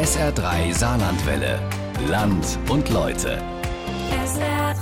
SR3 Saarlandwelle. Land und Leute. SR3.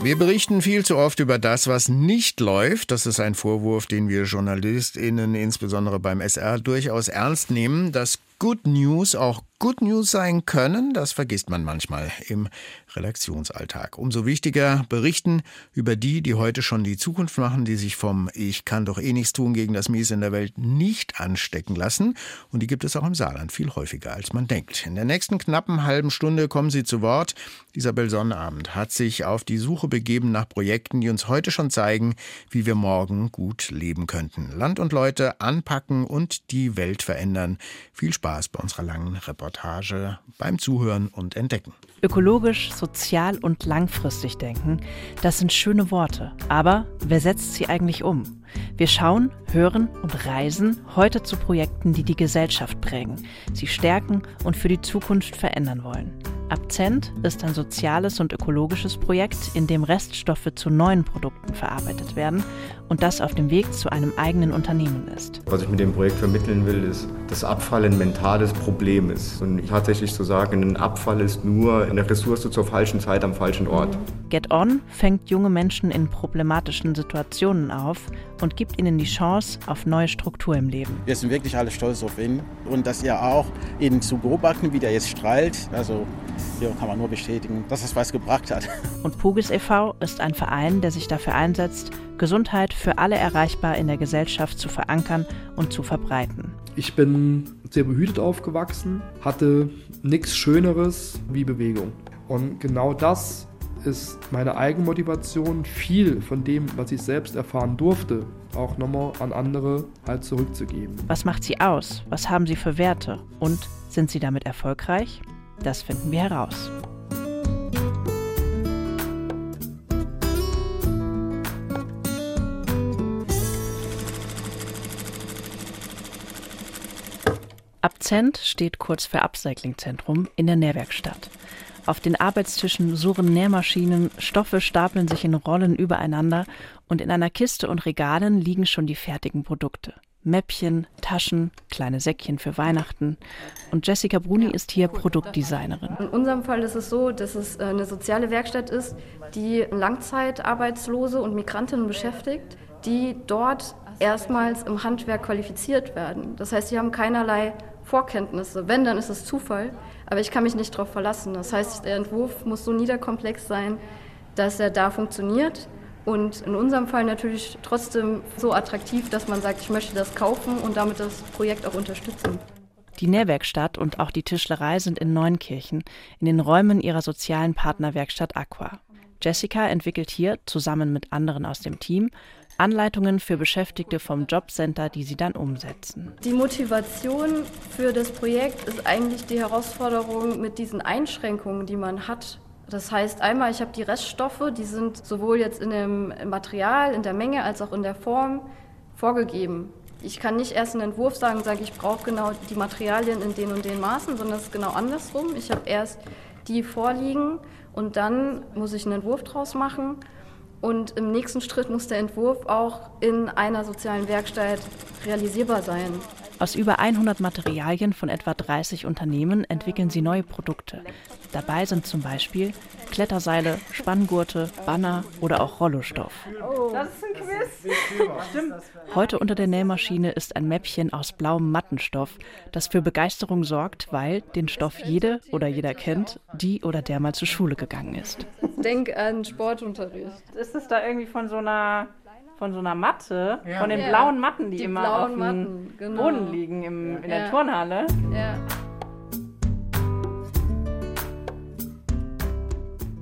Wir berichten viel zu oft über das, was nicht läuft. Das ist ein Vorwurf, den wir JournalistInnen insbesondere beim SR durchaus ernst nehmen. Dass Good News auch Good News sein können, das vergisst man manchmal im Redaktionsalltag. Umso wichtiger berichten über die, die heute schon die Zukunft machen, die sich vom Ich kann doch eh nichts tun gegen das Mies in der Welt nicht anstecken lassen. Und die gibt es auch im Saarland viel häufiger, als man denkt. In der nächsten knappen halben Stunde kommen sie zu Wort. Isabel Sonnabend hat sich auf die Suche begeben nach Projekten, die uns heute schon zeigen, wie wir morgen gut leben könnten. Land und Leute anpacken und die Welt verändern. Viel Spaß bei unserer langen Reportage beim Zuhören und Entdecken. Ökologisch, sozial und langfristig denken, das sind schöne Worte. Aber wer setzt sie eigentlich um? Wir schauen, hören und reisen heute zu Projekten, die die Gesellschaft prägen, sie stärken und für die Zukunft verändern wollen. Abzent ist ein soziales und ökologisches Projekt, in dem Reststoffe zu neuen Produkten verarbeitet werden und das auf dem Weg zu einem eigenen Unternehmen ist. Was ich mit dem Projekt vermitteln will, ist, dass Abfall ein mentales Problem ist. Und tatsächlich zu sagen, ein Abfall ist nur eine Ressource zur falschen Zeit am falschen Ort. Get On fängt junge Menschen in problematischen Situationen auf und gibt ihnen die Chance auf neue Struktur im Leben. Wir sind wirklich alle stolz auf ihn und dass er auch ihn zu beobachten, wie der jetzt strahlt. Also hier kann man nur bestätigen, dass es was gebracht hat. Und Pugis e.V. ist ein Verein, der sich dafür einsetzt, Gesundheit für alle erreichbar in der Gesellschaft zu verankern und zu verbreiten. Ich bin sehr behütet aufgewachsen, hatte nichts Schöneres wie Bewegung. Und genau das ist meine Eigenmotivation, viel von dem, was ich selbst erfahren durfte, auch nochmal an andere halt zurückzugeben. Was macht sie aus? Was haben sie für Werte? Und sind sie damit erfolgreich? Das finden wir heraus. Abzent steht kurz für Upcycling-Zentrum in der Nährwerkstatt. Auf den Arbeitstischen surren Nährmaschinen, Stoffe stapeln sich in Rollen übereinander und in einer Kiste und Regalen liegen schon die fertigen Produkte. Mäppchen, Taschen, kleine Säckchen für Weihnachten. Und Jessica Bruni ist hier Produktdesignerin. In unserem Fall ist es so, dass es äh, eine soziale Werkstatt ist, die Langzeitarbeitslose und Migrantinnen beschäftigt, die dort erstmals im Handwerk qualifiziert werden. Das heißt, sie haben keinerlei Vorkenntnisse. Wenn, dann ist es Zufall. Aber ich kann mich nicht darauf verlassen. Das heißt, der Entwurf muss so niederkomplex sein, dass er da funktioniert. Und in unserem Fall natürlich trotzdem so attraktiv, dass man sagt, ich möchte das kaufen und damit das Projekt auch unterstützen. Die Nährwerkstatt und auch die Tischlerei sind in Neunkirchen, in den Räumen ihrer sozialen Partnerwerkstatt Aqua. Jessica entwickelt hier, zusammen mit anderen aus dem Team, Anleitungen für Beschäftigte vom Jobcenter, die sie dann umsetzen. Die Motivation für das Projekt ist eigentlich die Herausforderung mit diesen Einschränkungen, die man hat. Das heißt einmal, ich habe die Reststoffe, die sind sowohl jetzt in dem Material, in der Menge als auch in der Form vorgegeben. Ich kann nicht erst einen Entwurf sagen und sagen, ich brauche genau die Materialien in den und den Maßen, sondern es ist genau andersrum. Ich habe erst die vorliegen und dann muss ich einen Entwurf draus machen und im nächsten Schritt muss der Entwurf auch in einer sozialen Werkstatt realisierbar sein. Aus über 100 Materialien von etwa 30 Unternehmen entwickeln sie neue Produkte. Dabei sind zum Beispiel Kletterseile, Spanngurte, Banner oder auch Rollostoff. Das ist ein Quiz. Stimmt. Heute unter der Nähmaschine ist ein Mäppchen aus blauem Mattenstoff, das für Begeisterung sorgt, weil den Stoff jede oder jeder kennt, die oder der mal zur Schule gegangen ist. Denk an Sportunterricht. Ist es da irgendwie von so einer von so einer Matte, Ja. von den Ja. blauen Matten, die, Die immer auf dem Matten, genau. Boden liegen im, in Ja. der Turnhalle? Ja.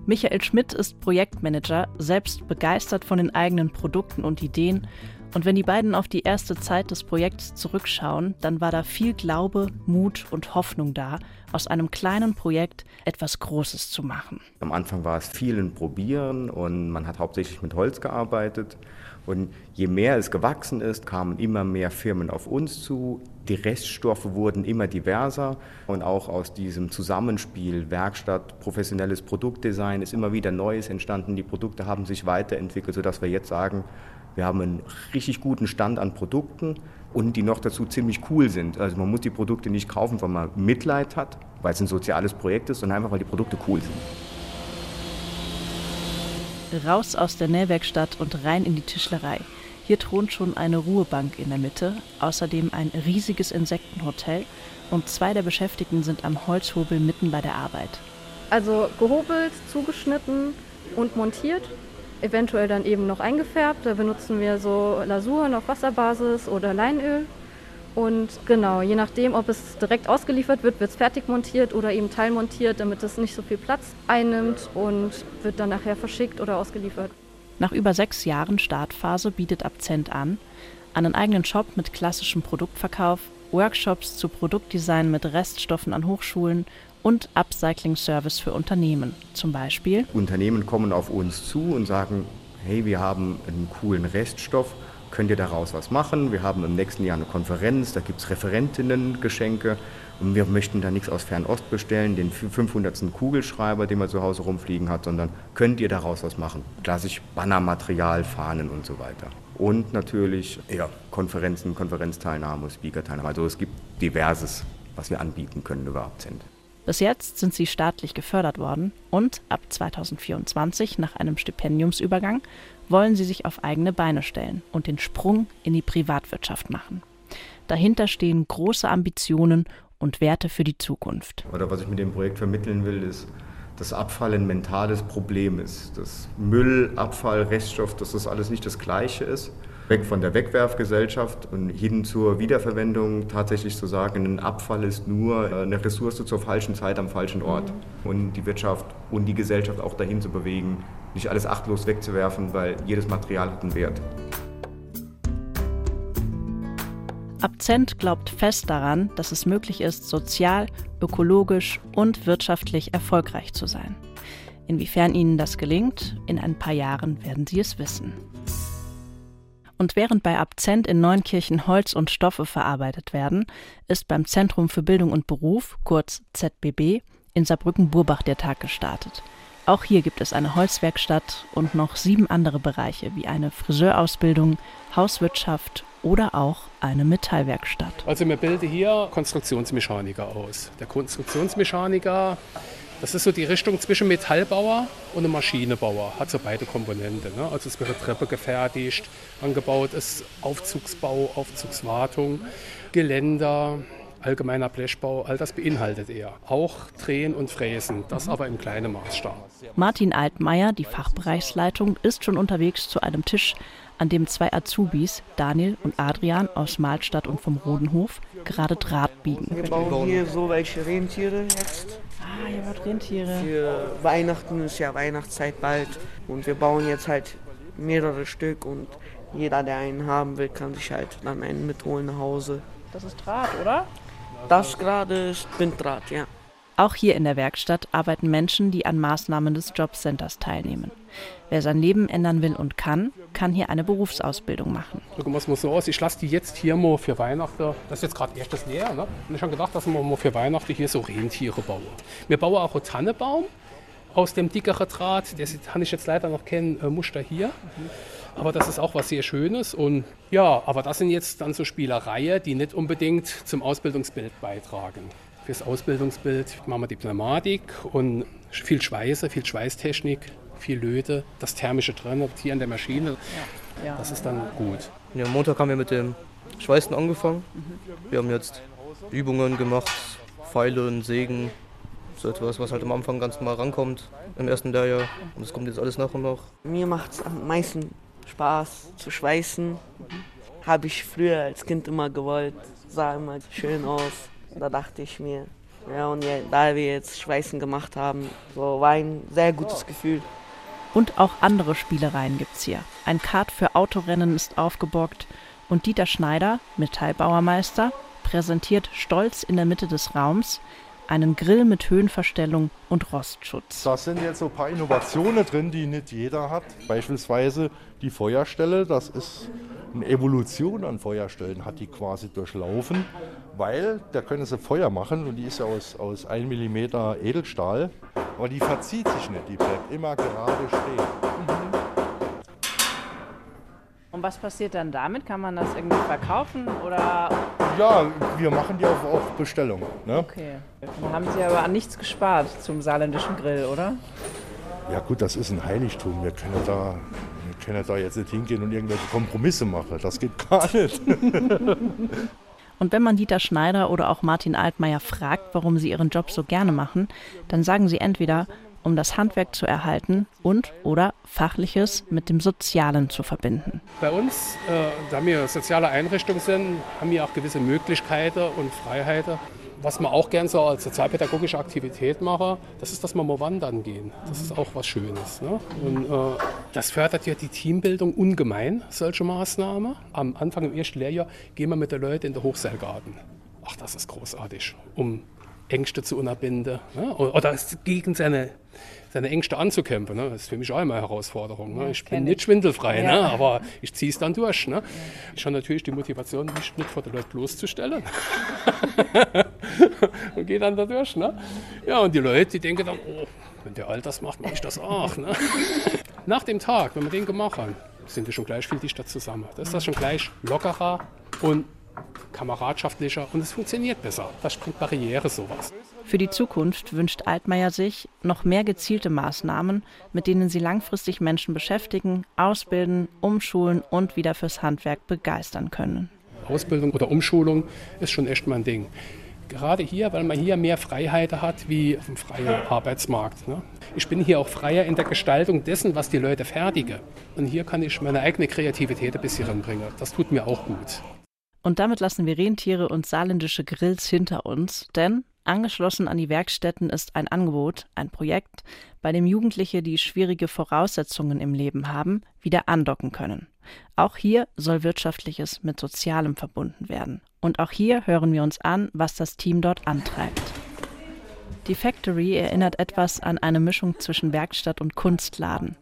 Michael Schmidt ist Projektmanager, selbst begeistert von den eigenen Produkten und Ideen. Und wenn die beiden auf die erste Zeit des Projekts zurückschauen, dann war da viel Glaube, Mut und Hoffnung da, aus einem kleinen Projekt etwas Großes zu machen. Am Anfang war es viel ein Probieren und man hat hauptsächlich mit Holz gearbeitet. Und je mehr es gewachsen ist, kamen immer mehr Firmen auf uns zu. Die Reststoffe wurden immer diverser und auch aus diesem Zusammenspiel Werkstatt, professionelles Produktdesign ist immer wieder Neues entstanden. Die Produkte haben sich weiterentwickelt, sodass wir jetzt sagen, wir haben einen richtig guten Stand an Produkten. und die noch dazu ziemlich cool sind. Also man muss die Produkte nicht kaufen, weil man Mitleid hat, weil es ein soziales Projekt ist, sondern einfach, weil die Produkte cool sind. Raus aus der Nähwerkstatt und rein in die Tischlerei. Hier thront schon eine Ruhebank in der Mitte, außerdem ein riesiges Insektenhotel und zwei der Beschäftigten sind am Holzhobel mitten bei der Arbeit. Also gehobelt, zugeschnitten und montiert, eventuell dann eben noch eingefärbt. Da benutzen wir so Lasuren auf Wasserbasis oder Leinöl. Und genau, je nachdem, ob es direkt ausgeliefert wird, wird es fertig montiert oder eben teilmontiert, damit es nicht so viel Platz einnimmt und wird dann nachher verschickt oder ausgeliefert. Nach über sechs Jahren Startphase bietet Abzent an, einen eigenen Shop mit klassischem Produktverkauf, Workshops zu Produktdesign mit Reststoffen an Hochschulen und Upcycling-Service für Unternehmen. Zum Beispiel Unternehmen kommen auf uns zu und sagen, hey, wir haben einen coolen Reststoff, könnt ihr daraus was machen? Wir haben im nächsten Jahr eine Konferenz, da gibt es Referentinnen-Geschenke und wir möchten da nichts aus Fernost bestellen, den 500. Kugelschreiber, den man zu Hause rumfliegen hat, sondern könnt ihr daraus was machen? Klassisch Bannermaterial, Fahnen und so weiter. Und natürlich ja, Konferenzen, Konferenzteilnahme, Speakerteilnahme. Also es gibt diverses, was wir anbieten können über Abzent. Bis jetzt sind sie staatlich gefördert worden und ab 2024 nach einem Stipendiumsübergang wollen sie sich auf eigene Beine stellen und den Sprung in die Privatwirtschaft machen. Dahinter stehen große Ambitionen und Werte für die Zukunft. Oder was ich mit dem Projekt vermitteln will, ist, dass Abfall ein mentales Problem ist. Dass Müll, Abfall, Reststoff, dass das alles nicht das Gleiche ist weg von der Wegwerfgesellschaft und hin zur Wiederverwendung tatsächlich zu sagen, ein Abfall ist nur äh, eine Ressource zur falschen Zeit am falschen Ort. Mhm. Und die Wirtschaft und die Gesellschaft auch dahin zu bewegen, nicht alles achtlos wegzuwerfen, weil jedes Material hat einen Wert. Abzent glaubt fest daran, dass es möglich ist, sozial, ökologisch und wirtschaftlich erfolgreich zu sein. Inwiefern ihnen das gelingt, in ein paar Jahren werden sie es wissen. Und während bei Abzent in Neunkirchen Holz und Stoffe verarbeitet werden, ist beim Zentrum für Bildung und Beruf, kurz ZBB, in Saarbrücken-Burbach der Tag gestartet. Auch hier gibt es eine Holzwerkstatt und noch sieben andere Bereiche wie eine Friseurausbildung, Hauswirtschaft oder auch eine Metallwerkstatt. Also wir bilden hier Konstruktionsmechaniker aus. Der Konstruktionsmechaniker das ist so die Richtung zwischen Metallbauer und einem Maschinenbauer. Hat so beide Komponenten. Ne? Also es wird eine Treppe gefertigt, angebaut ist Aufzugsbau, Aufzugswartung, Geländer, allgemeiner Blechbau, all das beinhaltet er. Auch Drehen und Fräsen, das aber im kleinen Maßstab. Martin Altmaier, die Fachbereichsleitung, ist schon unterwegs zu einem Tisch, an dem zwei Azubis, Daniel und Adrian aus Mahlstadt und vom Rodenhof, gerade Draht biegen. Wir bauen hier so welche Rentiere jetzt. Ah, ihr baut Rentiere. Für Weihnachten ist ja Weihnachtszeit bald und wir bauen jetzt halt mehrere Stück und jeder, der einen haben will, kann sich halt dann einen mitholen nach Hause. Das ist Draht, oder? Das gerade ist Binddraht, ja. Auch hier in der Werkstatt arbeiten Menschen, die an Maßnahmen des Jobcenters teilnehmen. Wer sein Leben ändern will und kann, kann hier eine Berufsausbildung machen. Gucken wir es mal so aus. Ich lasse die jetzt hier mal für Weihnachten. Das ist jetzt gerade erstes Lehr. Ne? Und ich habe gedacht, dass wir mal für Weihnachten hier so Rentiere bauen. Wir bauen auch einen Tannenbaum aus dem dickeren Draht. Den kann ich jetzt leider noch kennen, äh, Muster hier. Aber das ist auch was sehr Schönes. Und ja, aber das sind jetzt dann so Spielereien, die nicht unbedingt zum Ausbildungsbild beitragen. Fürs Ausbildungsbild machen wir die Pneumatik und viel Schweiße, viel Schweißtechnik, viel Löte, das thermische drin, hier an der Maschine. Ja. Das ist dann gut. Ja, am Montag haben wir mit dem Schweißen angefangen. Wir haben jetzt Übungen gemacht, Pfeile und Sägen, so etwas, was halt am Anfang ganz normal rankommt im ersten Lehrjahr. Und es kommt jetzt alles nach und nach. Mir macht es am meisten Spaß zu schweißen. Habe ich früher als Kind immer gewollt. Sah immer schön aus. Da dachte ich mir, ja, und ja, da wir jetzt Schweißen gemacht haben, so war ein sehr gutes Gefühl. Und auch andere Spielereien gibt's hier. Ein Kart für Autorennen ist aufgebockt und Dieter Schneider, Metallbauermeister, präsentiert stolz in der Mitte des Raums einen Grill mit Höhenverstellung und Rostschutz. Da sind jetzt so ein paar Innovationen drin, die nicht jeder hat. Beispielsweise die Feuerstelle, das ist eine Evolution an Feuerstellen, hat die quasi durchlaufen, weil da können sie Feuer machen und die ist ja aus, aus 1 mm Edelstahl, aber die verzieht sich nicht, die bleibt immer gerade stehen. Und Und was passiert dann damit? Kann man das irgendwie verkaufen oder? Ja, wir machen die auf, auf Bestellung. Ne? Okay. Dann haben Sie aber an nichts gespart zum saarländischen Grill, oder? Ja gut, das ist ein Heiligtum. Wir können da, wir können da jetzt nicht hingehen und irgendwelche Kompromisse machen. Das geht gar nicht. Und wenn man Dieter Schneider oder auch Martin Altmaier fragt, warum sie ihren Job so gerne machen, dann sagen sie entweder, um das Handwerk zu erhalten und oder Fachliches mit dem Sozialen zu verbinden. Bei uns, äh, da wir soziale Einrichtungen sind, haben wir auch gewisse Möglichkeiten und Freiheiten. Was man auch gern so als sozialpädagogische Aktivität mache, das ist, dass wir mal wandern gehen. Das ist auch was Schönes. Ne? Und äh, das fördert ja die Teambildung ungemein, solche Maßnahmen. Am Anfang im ersten Lehrjahr gehen wir mit den Leuten in den Hochseilgarten. Ach, das ist großartig, um Ängste zu unterbinden ne? oder gegen seine, seine Ängste anzukämpfen. Ne? Das ist für mich auch immer eine Herausforderung. Ne? Ich bin nicht schwindelfrei, ja. ne? aber ich ziehe es dann durch. Ne? Ich habe natürlich die Motivation, mich nicht vor den Leuten bloßzustellen. und gehe dann da durch. Ne? Ja, und die Leute, die denken dann, oh, wenn der Alt das macht, mache ich das auch. Ne? Nach dem Tag, wenn wir den gemacht haben, sind wir schon gleich viel dichter zusammen. Da ist das schon gleich lockerer und kameradschaftlicher und es funktioniert besser. Das springt Barriere sowas. Für die Zukunft wünscht Altmaier sich noch mehr gezielte Maßnahmen, mit denen sie langfristig Menschen beschäftigen, ausbilden, umschulen und wieder fürs Handwerk begeistern können. Ausbildung oder Umschulung ist schon echt mein Ding. Gerade hier, weil man hier mehr Freiheiten hat wie auf dem freien Arbeitsmarkt. Ne? Ich bin hier auch freier in der Gestaltung dessen, was die Leute fertigen. Und hier kann ich meine eigene Kreativität ein bisschen ranbringen. Das tut mir auch gut. Und damit lassen wir Rentiere und saarländische Grills hinter uns, denn angeschlossen an die Werkstätten ist ein Angebot, ein Projekt, bei dem Jugendliche, die schwierige Voraussetzungen im Leben haben, wieder andocken können. Auch hier soll Wirtschaftliches mit Sozialem verbunden werden. Und auch hier hören wir uns an, was das Team dort antreibt. Die Factory erinnert etwas an eine Mischung zwischen Werkstatt und Kunstladen.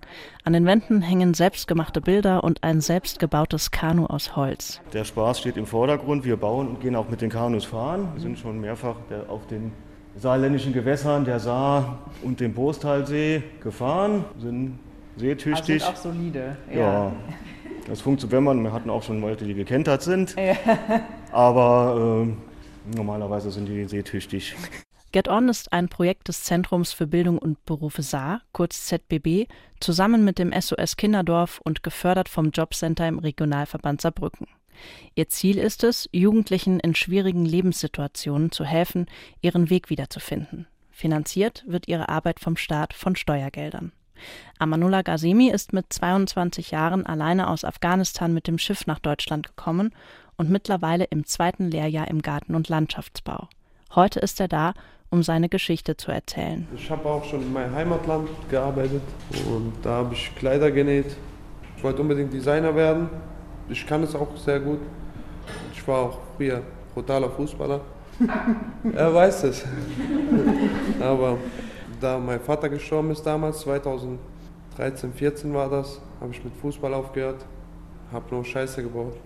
An den Wänden hängen selbstgemachte Bilder und ein selbstgebautes Kanu aus Holz. Der Spaß steht im Vordergrund. Wir bauen und gehen auch mit den Kanus fahren. Wir sind schon mehrfach auf den saarländischen Gewässern, der Saar und dem Postalsee gefahren, sind seetüchtig. Also sind auch solide. Ja. ja. Das funktioniert, wenn man, wir hatten auch schon Leute, die gekentert sind, ja. aber äh, normalerweise sind die seetüchtig. Get On ist ein Projekt des Zentrums für Bildung und Berufe Saar, kurz ZBB, zusammen mit dem SOS Kinderdorf und gefördert vom Jobcenter im Regionalverband Saarbrücken. Ihr Ziel ist es, Jugendlichen in schwierigen Lebenssituationen zu helfen, ihren Weg wiederzufinden. Finanziert wird ihre Arbeit vom Staat von Steuergeldern. Amanullah Ghazemi ist mit 22 Jahren alleine aus Afghanistan mit dem Schiff nach Deutschland gekommen und mittlerweile im zweiten Lehrjahr im Garten- und Landschaftsbau. Heute ist er da, um seine Geschichte zu erzählen. Ich habe auch schon in meinem Heimatland gearbeitet und da habe ich Kleider genäht. Ich wollte unbedingt Designer werden. Ich kann es auch sehr gut. Ich war auch früher brutaler Fußballer. er weiß es. Aber da mein Vater gestorben ist damals, 2013, 14 war das, habe ich mit Fußball aufgehört, habe nur Scheiße gebaut.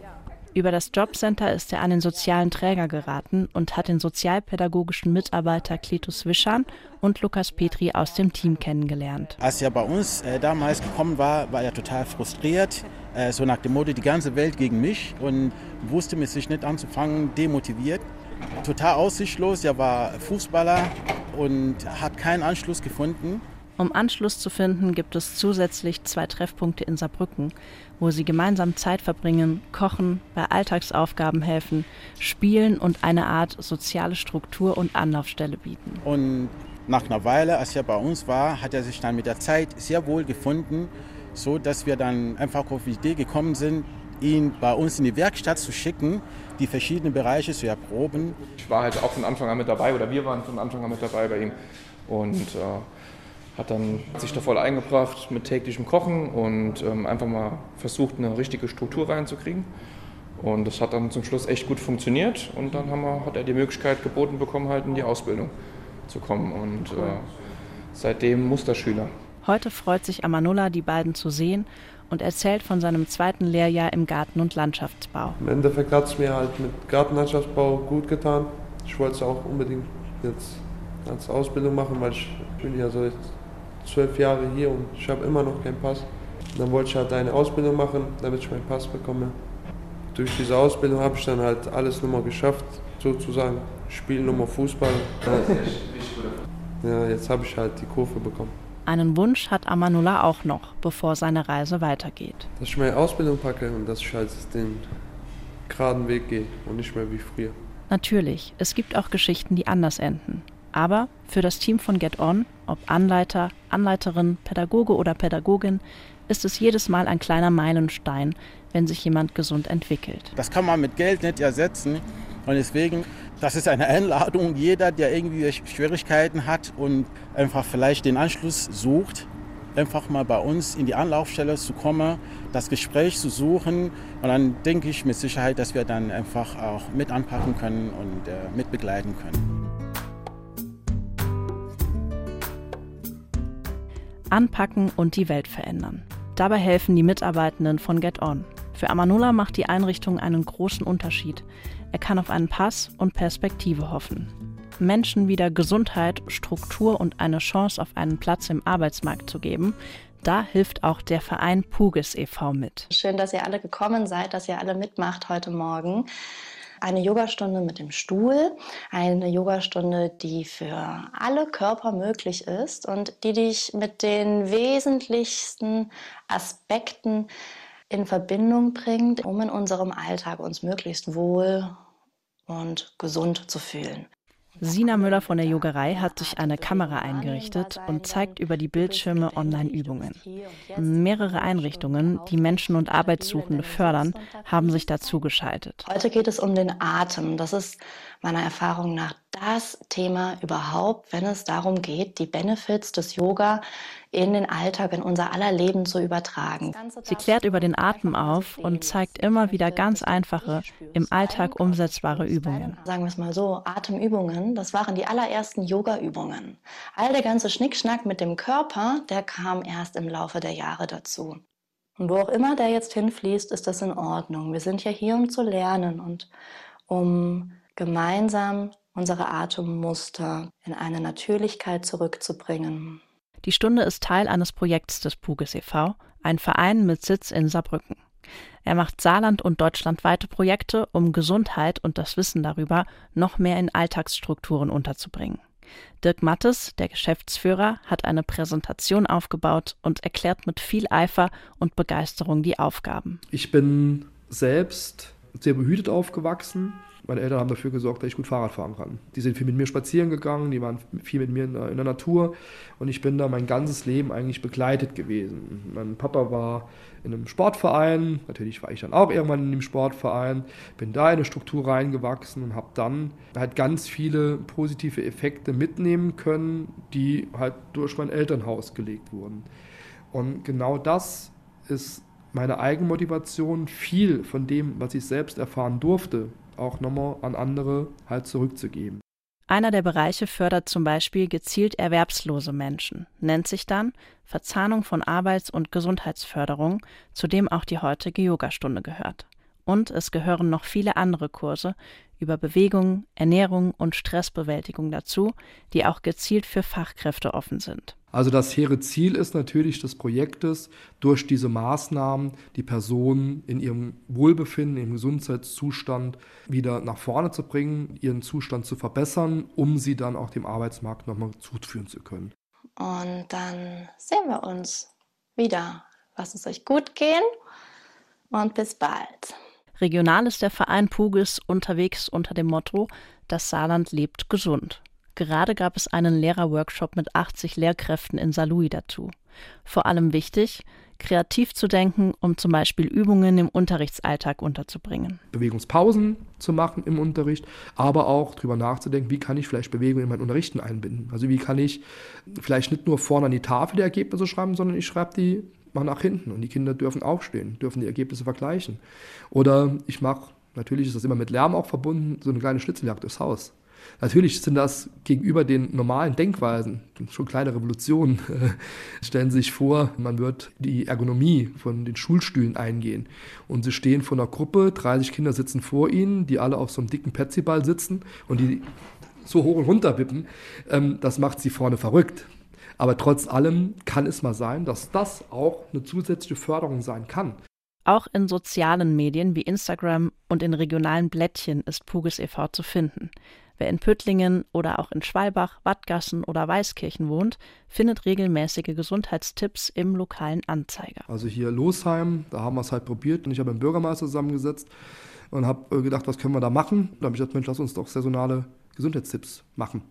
Über das Jobcenter ist er an den sozialen Träger geraten und hat den sozialpädagogischen Mitarbeiter Kletus Wischan und Lukas Petri aus dem Team kennengelernt. Als er bei uns äh, damals gekommen war, war er total frustriert, äh, so nach dem Motto, die ganze Welt gegen mich und wusste mit sich nicht anzufangen, demotiviert. Total aussichtslos, er war Fußballer und hat keinen Anschluss gefunden. Um Anschluss zu finden, gibt es zusätzlich zwei Treffpunkte in Saarbrücken, wo sie gemeinsam Zeit verbringen, kochen, bei Alltagsaufgaben helfen, spielen und eine Art soziale Struktur und Anlaufstelle bieten. Und nach einer Weile, als er bei uns war, hat er sich dann mit der Zeit sehr wohl gefunden, so dass wir dann einfach auf die Idee gekommen sind, ihn bei uns in die Werkstatt zu schicken, die verschiedenen Bereiche zu erproben. Ich war halt auch von Anfang an mit dabei oder wir waren von Anfang an mit dabei bei ihm und äh, hat dann sich da voll eingebracht mit täglichem Kochen und ähm, einfach mal versucht, eine richtige Struktur reinzukriegen. Und das hat dann zum Schluss echt gut funktioniert und dann wir, hat er die Möglichkeit geboten bekommen, halt in die Ausbildung zu kommen und äh, seitdem Musterschüler. Heute freut sich Amanullah, die beiden zu sehen und erzählt von seinem zweiten Lehrjahr im Garten- und Landschaftsbau. Im Endeffekt hat es mir halt mit Gartenlandschaftsbau gut getan. Ich wollte es auch unbedingt jetzt als Ausbildung machen, weil ich bin ja so jetzt zwölf Jahre hier und ich habe immer noch keinen Pass. Dann wollte ich halt eine Ausbildung machen, damit ich meinen Pass bekomme. Durch diese Ausbildung habe ich dann halt alles nochmal geschafft, sozusagen. Spiel nochmal Fußball. Ja, jetzt habe ich halt die Kurve bekommen. Einen Wunsch hat Amanullah auch noch, bevor seine Reise weitergeht. Dass ich meine Ausbildung packe und dass ich halt den geraden Weg gehe und nicht mehr wie früher. Natürlich, es gibt auch Geschichten, die anders enden. Aber für das Team von Get On, ob Anleiter, Anleiterin, Pädagoge oder Pädagogin, ist es jedes Mal ein kleiner Meilenstein, wenn sich jemand gesund entwickelt. Das kann man mit Geld nicht ersetzen. Und deswegen, das ist eine Einladung, jeder, der irgendwie Schwierigkeiten hat und einfach vielleicht den Anschluss sucht, einfach mal bei uns in die Anlaufstelle zu kommen, das Gespräch zu suchen. Und dann denke ich mit Sicherheit, dass wir dann einfach auch mit anpacken können und äh, mit begleiten können. Anpacken und die Welt verändern. Dabei helfen die Mitarbeitenden von Get On. Für Amanullah macht die Einrichtung einen großen Unterschied. Er kann auf einen Pass und Perspektive hoffen. Menschen wieder Gesundheit, Struktur und eine Chance auf einen Platz im Arbeitsmarkt zu geben, da hilft auch der Verein Pugis e.V. mit. Schön, dass ihr alle gekommen seid, dass ihr alle mitmacht heute Morgen. Eine Yogastunde mit dem Stuhl, eine Yogastunde, die für alle Körper möglich ist und die dich mit den wesentlichsten Aspekten in Verbindung bringt, um in unserem Alltag uns möglichst wohl und gesund zu fühlen. Sina Müller von der Yogerei hat sich eine Kamera eingerichtet und zeigt über die Bildschirme Online-Übungen. Mehrere Einrichtungen, die Menschen und Arbeitssuchende fördern, haben sich dazu geschaltet. Heute geht es um den Atem. Das ist meiner Erfahrung nach das Thema überhaupt, wenn es darum geht, die Benefits des Yoga in den Alltag, in unser aller Leben zu übertragen. Sie klärt über den Atem auf und zeigt immer wieder ganz einfache, im Alltag umsetzbare Übungen. Sagen wir es mal so, Atemübungen, das waren die allerersten Yoga-Übungen. All der ganze Schnickschnack mit dem Körper, der kam erst im Laufe der Jahre dazu. Und wo auch immer der jetzt hinfließt, ist das in Ordnung. Wir sind ja hier, um zu lernen und um gemeinsam unsere Atemmuster in eine Natürlichkeit zurückzubringen. Die Stunde ist Teil eines Projekts des Puges e.V., ein Verein mit Sitz in Saarbrücken. Er macht Saarland- und deutschlandweite Projekte, um Gesundheit und das Wissen darüber noch mehr in Alltagsstrukturen unterzubringen. Dirk Mattes, der Geschäftsführer, hat eine Präsentation aufgebaut und erklärt mit viel Eifer und Begeisterung die Aufgaben. Ich bin selbst sehr behütet aufgewachsen meine Eltern haben dafür gesorgt, dass ich gut Fahrrad fahren kann. Die sind viel mit mir spazieren gegangen, die waren viel mit mir in der, in der Natur und ich bin da mein ganzes Leben eigentlich begleitet gewesen. Mein Papa war in einem Sportverein, natürlich war ich dann auch irgendwann in dem Sportverein, bin da in eine Struktur reingewachsen und habe dann halt ganz viele positive Effekte mitnehmen können, die halt durch mein Elternhaus gelegt wurden. Und genau das ist meine Eigenmotivation, viel von dem, was ich selbst erfahren durfte, auch nochmal an andere halt zurückzugeben. Einer der Bereiche fördert zum Beispiel gezielt erwerbslose Menschen, nennt sich dann Verzahnung von Arbeits- und Gesundheitsförderung, zu dem auch die heutige Yogastunde gehört. Und es gehören noch viele andere Kurse über Bewegung, Ernährung und Stressbewältigung dazu, die auch gezielt für Fachkräfte offen sind. Also das hehre Ziel ist natürlich des Projektes, durch diese Maßnahmen die Personen in ihrem Wohlbefinden, im Gesundheitszustand wieder nach vorne zu bringen, ihren Zustand zu verbessern, um sie dann auch dem Arbeitsmarkt nochmal zuführen zu können. Und dann sehen wir uns wieder. Lasst es euch gut gehen und bis bald. Regional ist der Verein Pugis unterwegs unter dem Motto Das Saarland lebt gesund. Gerade gab es einen Lehrerworkshop mit 80 Lehrkräften in Saarlouis dazu. Vor allem wichtig, kreativ zu denken, um zum Beispiel Übungen im Unterrichtsalltag unterzubringen. Bewegungspausen zu machen im Unterricht, aber auch darüber nachzudenken, wie kann ich vielleicht Bewegung in mein Unterrichten einbinden. Also wie kann ich vielleicht nicht nur vorne an die Tafel die Ergebnisse schreiben, sondern ich schreibe die mal nach hinten und die Kinder dürfen aufstehen, dürfen die Ergebnisse vergleichen. Oder ich mache, natürlich ist das immer mit Lärm auch verbunden, so eine kleine Schnitzeljagd durchs Haus. Natürlich sind das gegenüber den normalen Denkweisen schon kleine Revolutionen. Stellen Sie sich vor, man wird die Ergonomie von den Schulstühlen eingehen und Sie stehen vor einer Gruppe, 30 Kinder sitzen vor Ihnen, die alle auf so einem dicken Petsyball sitzen und die so hoch und runter wippen. Ähm, das macht Sie vorne verrückt. Aber trotz allem kann es mal sein, dass das auch eine zusätzliche Förderung sein kann. Auch in sozialen Medien wie Instagram und in regionalen Blättchen ist Puges e.V. zu finden. Wer in Püttlingen oder auch in Schwalbach, Wattgassen oder Weißkirchen wohnt, findet regelmäßige Gesundheitstipps im lokalen Anzeiger. Also hier Losheim, da haben wir es halt probiert und ich habe mit dem Bürgermeister zusammengesetzt und habe äh, gedacht, was können wir da machen? Da habe ich gesagt, Mensch, lass uns doch saisonale Gesundheitstipps machen.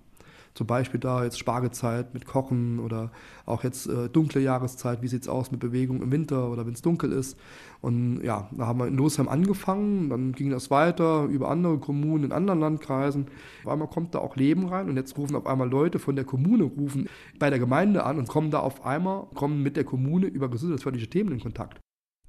Zum Beispiel da jetzt Spargelzeit mit Kochen oder auch jetzt äh, dunkle Jahreszeit, wie sieht es aus mit Bewegung im Winter oder wenn es dunkel ist. Und ja, da haben wir in Losheim angefangen, dann ging das weiter über andere Kommunen in anderen Landkreisen. Auf einmal kommt da auch Leben rein und jetzt rufen auf einmal Leute von der Kommune, rufen bei der Gemeinde an und kommen da auf einmal, kommen mit der Kommune über gesundheitsförderliche Themen in Kontakt.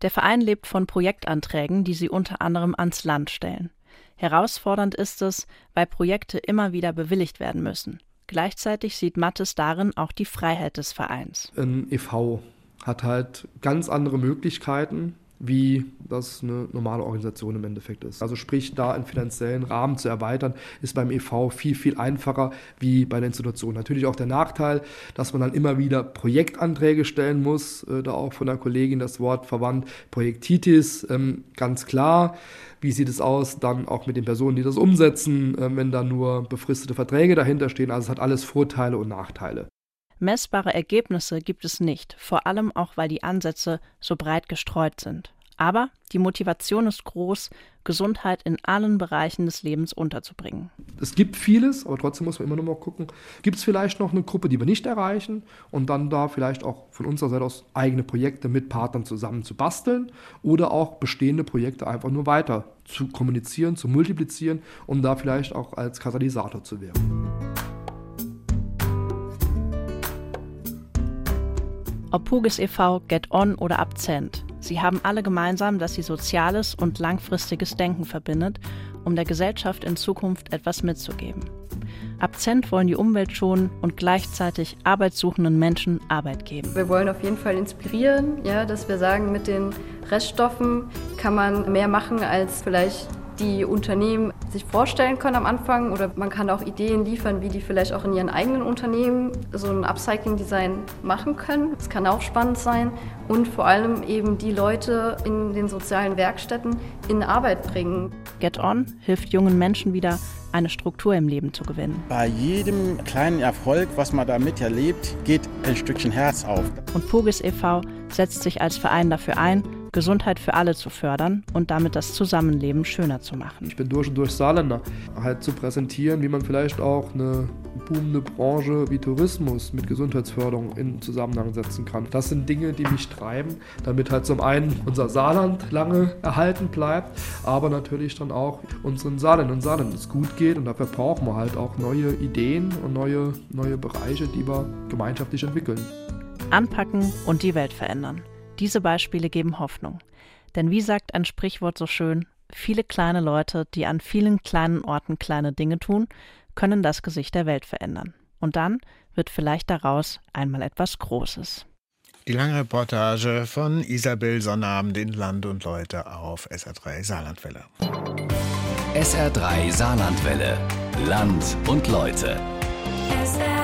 Der Verein lebt von Projektanträgen, die sie unter anderem ans Land stellen. Herausfordernd ist es, weil Projekte immer wieder bewilligt werden müssen. Gleichzeitig sieht Mattes darin auch die Freiheit des Vereins. Ein e.V. hat halt ganz andere Möglichkeiten, wie das eine normale Organisation im Endeffekt ist. Also sprich, da einen finanziellen Rahmen zu erweitern, ist beim EV viel, viel einfacher wie bei der Institution. Natürlich auch der Nachteil, dass man dann immer wieder Projektanträge stellen muss, äh, da auch von der Kollegin das Wort verwandt, Projektitis, ähm, ganz klar. Wie sieht es aus dann auch mit den Personen, die das umsetzen, äh, wenn da nur befristete Verträge dahinter stehen? Also es hat alles Vorteile und Nachteile. Messbare Ergebnisse gibt es nicht, vor allem auch weil die Ansätze so breit gestreut sind. Aber die Motivation ist groß, Gesundheit in allen Bereichen des Lebens unterzubringen. Es gibt vieles, aber trotzdem muss man immer noch mal gucken, gibt es vielleicht noch eine Gruppe, die wir nicht erreichen und dann da vielleicht auch von unserer Seite aus eigene Projekte mit Partnern zusammen zu basteln oder auch bestehende Projekte einfach nur weiter zu kommunizieren, zu multiplizieren, um da vielleicht auch als Katalysator zu wirken. Ob Puges e.V., Get On oder Abzent. Sie haben alle gemeinsam, dass sie soziales und langfristiges Denken verbindet, um der Gesellschaft in Zukunft etwas mitzugeben. Abzent wollen die Umwelt schonen und gleichzeitig arbeitssuchenden Menschen Arbeit geben. Wir wollen auf jeden Fall inspirieren, ja, dass wir sagen, mit den Reststoffen kann man mehr machen als vielleicht die Unternehmen sich vorstellen können am Anfang oder man kann auch Ideen liefern, wie die vielleicht auch in ihren eigenen Unternehmen so ein Upcycling-Design machen können. Das kann auch spannend sein und vor allem eben die Leute in den sozialen Werkstätten in Arbeit bringen. Get On hilft jungen Menschen wieder, eine Struktur im Leben zu gewinnen. Bei jedem kleinen Erfolg, was man damit erlebt, geht ein Stückchen Herz auf. Und Pugis e.V. setzt sich als Verein dafür ein, Gesundheit für alle zu fördern und damit das Zusammenleben schöner zu machen. Ich bin durch und durch Saarländer. Halt zu präsentieren, wie man vielleicht auch eine boomende Branche wie Tourismus mit Gesundheitsförderung in Zusammenhang setzen kann. Das sind Dinge, die mich treiben, damit halt zum einen unser Saarland lange erhalten bleibt, aber natürlich dann auch unseren Saarland und Saarland es gut geht und dafür brauchen wir halt auch neue Ideen und neue, neue Bereiche, die wir gemeinschaftlich entwickeln. Anpacken und die Welt verändern. Diese Beispiele geben Hoffnung. Denn wie sagt ein Sprichwort so schön, viele kleine Leute, die an vielen kleinen Orten kleine Dinge tun, können das Gesicht der Welt verändern. Und dann wird vielleicht daraus einmal etwas Großes. Die lange Reportage von Isabel Sonnabend in Land und Leute auf SR3 Saarlandwelle. SR3 Saarlandwelle. Land und Leute. SR3.